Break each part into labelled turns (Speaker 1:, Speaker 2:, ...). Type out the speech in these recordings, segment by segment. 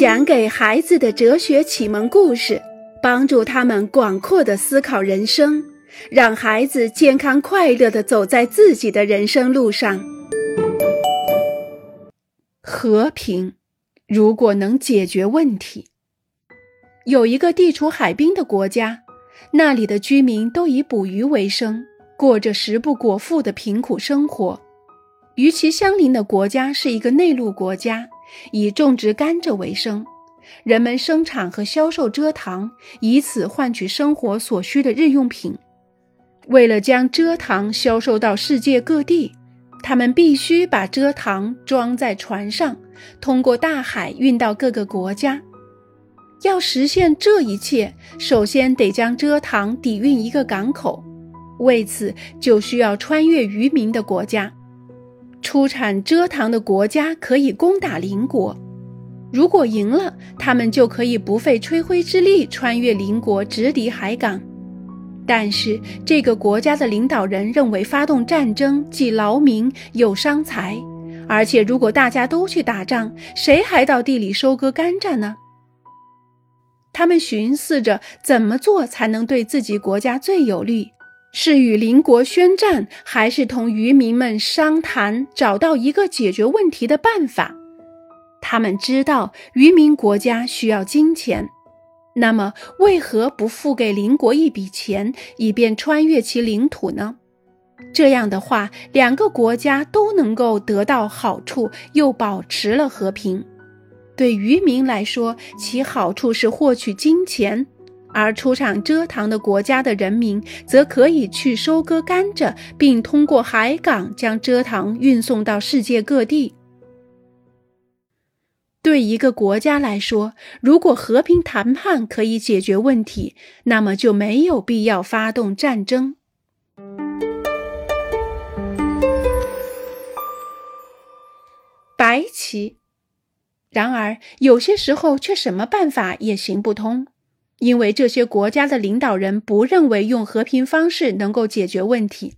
Speaker 1: 讲给孩子的哲学启蒙故事，帮助他们广阔的思考人生，让孩子健康快乐的走在自己的人生路上。和平，如果能解决问题。有一个地处海滨的国家，那里的居民都以捕鱼为生，过着食不果腹的贫苦生活。与其相邻的国家是一个内陆国家。以种植甘蔗为生，人们生产和销售蔗糖，以此换取生活所需的日用品。为了将蔗糖销售到世界各地，他们必须把蔗糖装在船上，通过大海运到各个国家。要实现这一切，首先得将蔗糖抵运一个港口，为此就需要穿越渔民的国家。出产蔗糖的国家可以攻打邻国，如果赢了，他们就可以不费吹灰之力穿越邻国直抵海港。但是，这个国家的领导人认为发动战争既劳民又伤财，而且如果大家都去打仗，谁还到地里收割甘蔗呢？他们寻思着怎么做才能对自己国家最有利。是与邻国宣战，还是同渔民们商谈，找到一个解决问题的办法？他们知道渔民国家需要金钱，那么为何不付给邻国一笔钱，以便穿越其领土呢？这样的话，两个国家都能够得到好处，又保持了和平。对渔民来说，其好处是获取金钱。而出产蔗糖的国家的人民则可以去收割甘蔗，并通过海港将蔗糖运送到世界各地。对一个国家来说，如果和平谈判可以解决问题，那么就没有必要发动战争。白棋，然而有些时候却什么办法也行不通。因为这些国家的领导人不认为用和平方式能够解决问题，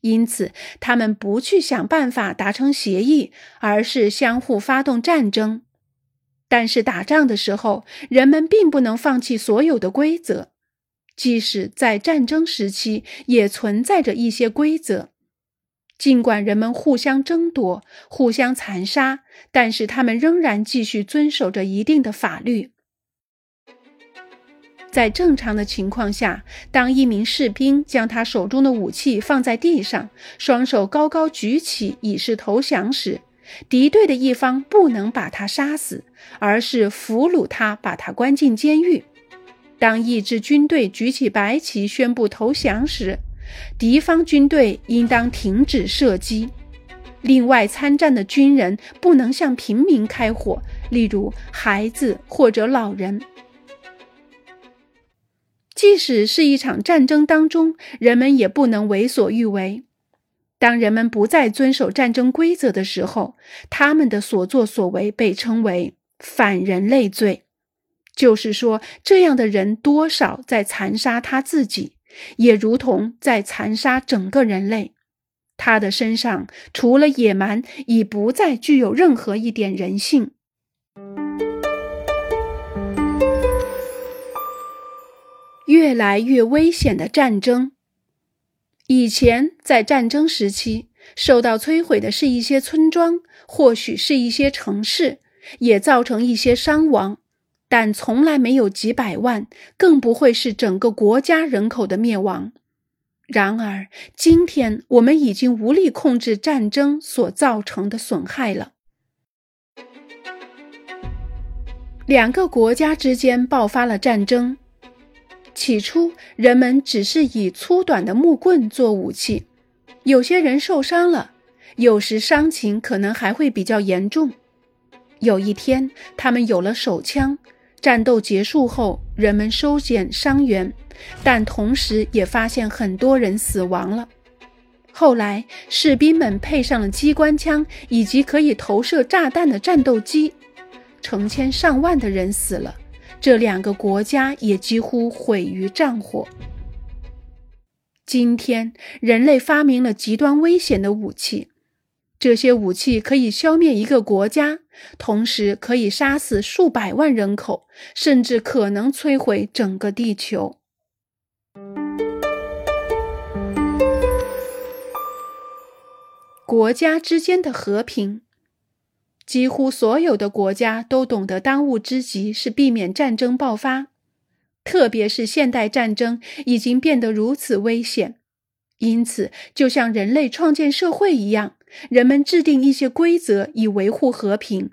Speaker 1: 因此他们不去想办法达成协议，而是相互发动战争。但是打仗的时候，人们并不能放弃所有的规则，即使在战争时期也存在着一些规则。尽管人们互相争夺、互相残杀，但是他们仍然继续遵守着一定的法律。在正常的情况下，当一名士兵将他手中的武器放在地上，双手高高举起以示投降时，敌对的一方不能把他杀死，而是俘虏他，把他关进监狱。当一支军队举起白旗宣布投降时，敌方军队应当停止射击。另外，参战的军人不能向平民开火，例如孩子或者老人。即使是一场战争当中，人们也不能为所欲为。当人们不再遵守战争规则的时候，他们的所作所为被称为反人类罪。就是说，这样的人多少在残杀他自己，也如同在残杀整个人类。他的身上除了野蛮，已不再具有任何一点人性。越来越危险的战争。以前在战争时期，受到摧毁的是一些村庄，或许是一些城市，也造成一些伤亡，但从来没有几百万，更不会是整个国家人口的灭亡。然而，今天我们已经无力控制战争所造成的损害了。两个国家之间爆发了战争。起初，人们只是以粗短的木棍做武器，有些人受伤了，有时伤情可能还会比较严重。有一天，他们有了手枪，战斗结束后，人们收捡伤员，但同时也发现很多人死亡了。后来，士兵们配上了机关枪以及可以投射炸弹的战斗机，成千上万的人死了。这两个国家也几乎毁于战火。今天，人类发明了极端危险的武器，这些武器可以消灭一个国家，同时可以杀死数百万人口，甚至可能摧毁整个地球。国家之间的和平，几乎所有的国家都懂得当务之急是避免战争爆发，特别是现代战争已经变得如此危险。因此，就像人类创建社会一样，人们制定一些规则以维护和平。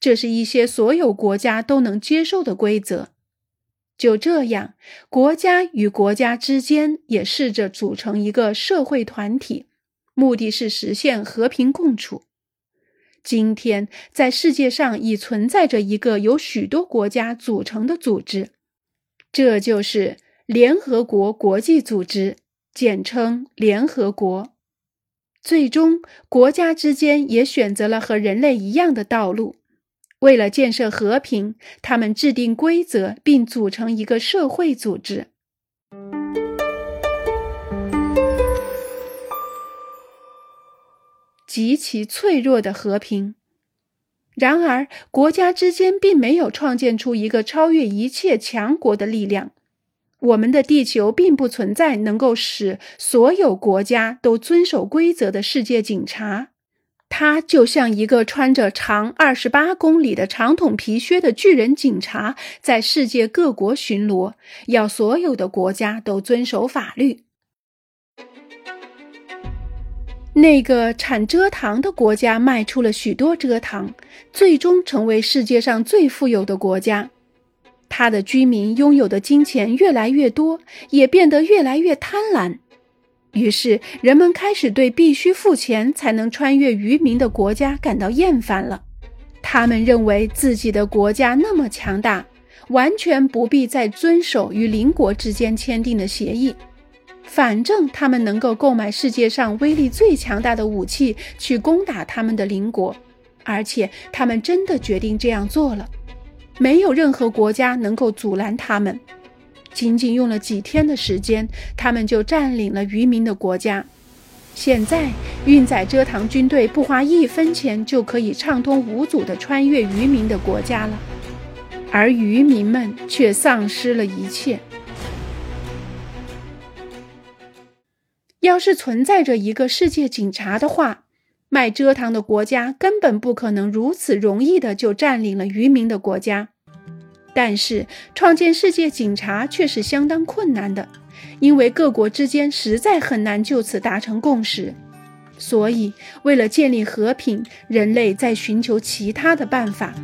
Speaker 1: 这是一些所有国家都能接受的规则。就这样，国家与国家之间也试着组成一个社会团体，目的是实现和平共处。今天，在世界上已存在着一个由许多国家组成的组织，这就是联合国国际组织。简称联合国。最终，国家之间也选择了和人类一样的道路。为了建设和平，他们制定规则，并组成一个社会组织。极其脆弱的和平。然而，国家之间并没有创建出一个超越一切强国的力量。我们的地球并不存在能够使所有国家都遵守规则的世界警察，他就像一个穿着长二十八公里的长筒皮靴的巨人警察，在世界各国巡逻，要所有的国家都遵守法律。那个产蔗糖的国家卖出了许多蔗糖，最终成为世界上最富有的国家。他的居民拥有的金钱越来越多，也变得越来越贪婪。于是，人们开始对必须付钱才能穿越渔民的国家感到厌烦了。他们认为自己的国家那么强大，完全不必再遵守与邻国之间签订的协议。反正他们能够购买世界上威力最强大的武器去攻打他们的邻国，而且他们真的决定这样做了。没有任何国家能够阻拦他们。仅仅用了几天的时间，他们就占领了渔民的国家。现在，运载蔗糖军队不花一分钱就可以畅通无阻地穿越渔民的国家了，而渔民们却丧失了一切。要是存在着一个世界警察的话。卖蔗糖的国家根本不可能如此容易的就占领了渔民的国家，但是创建世界警察却是相当困难的，因为各国之间实在很难就此达成共识。所以，为了建立和平，人类在寻求其他的办法。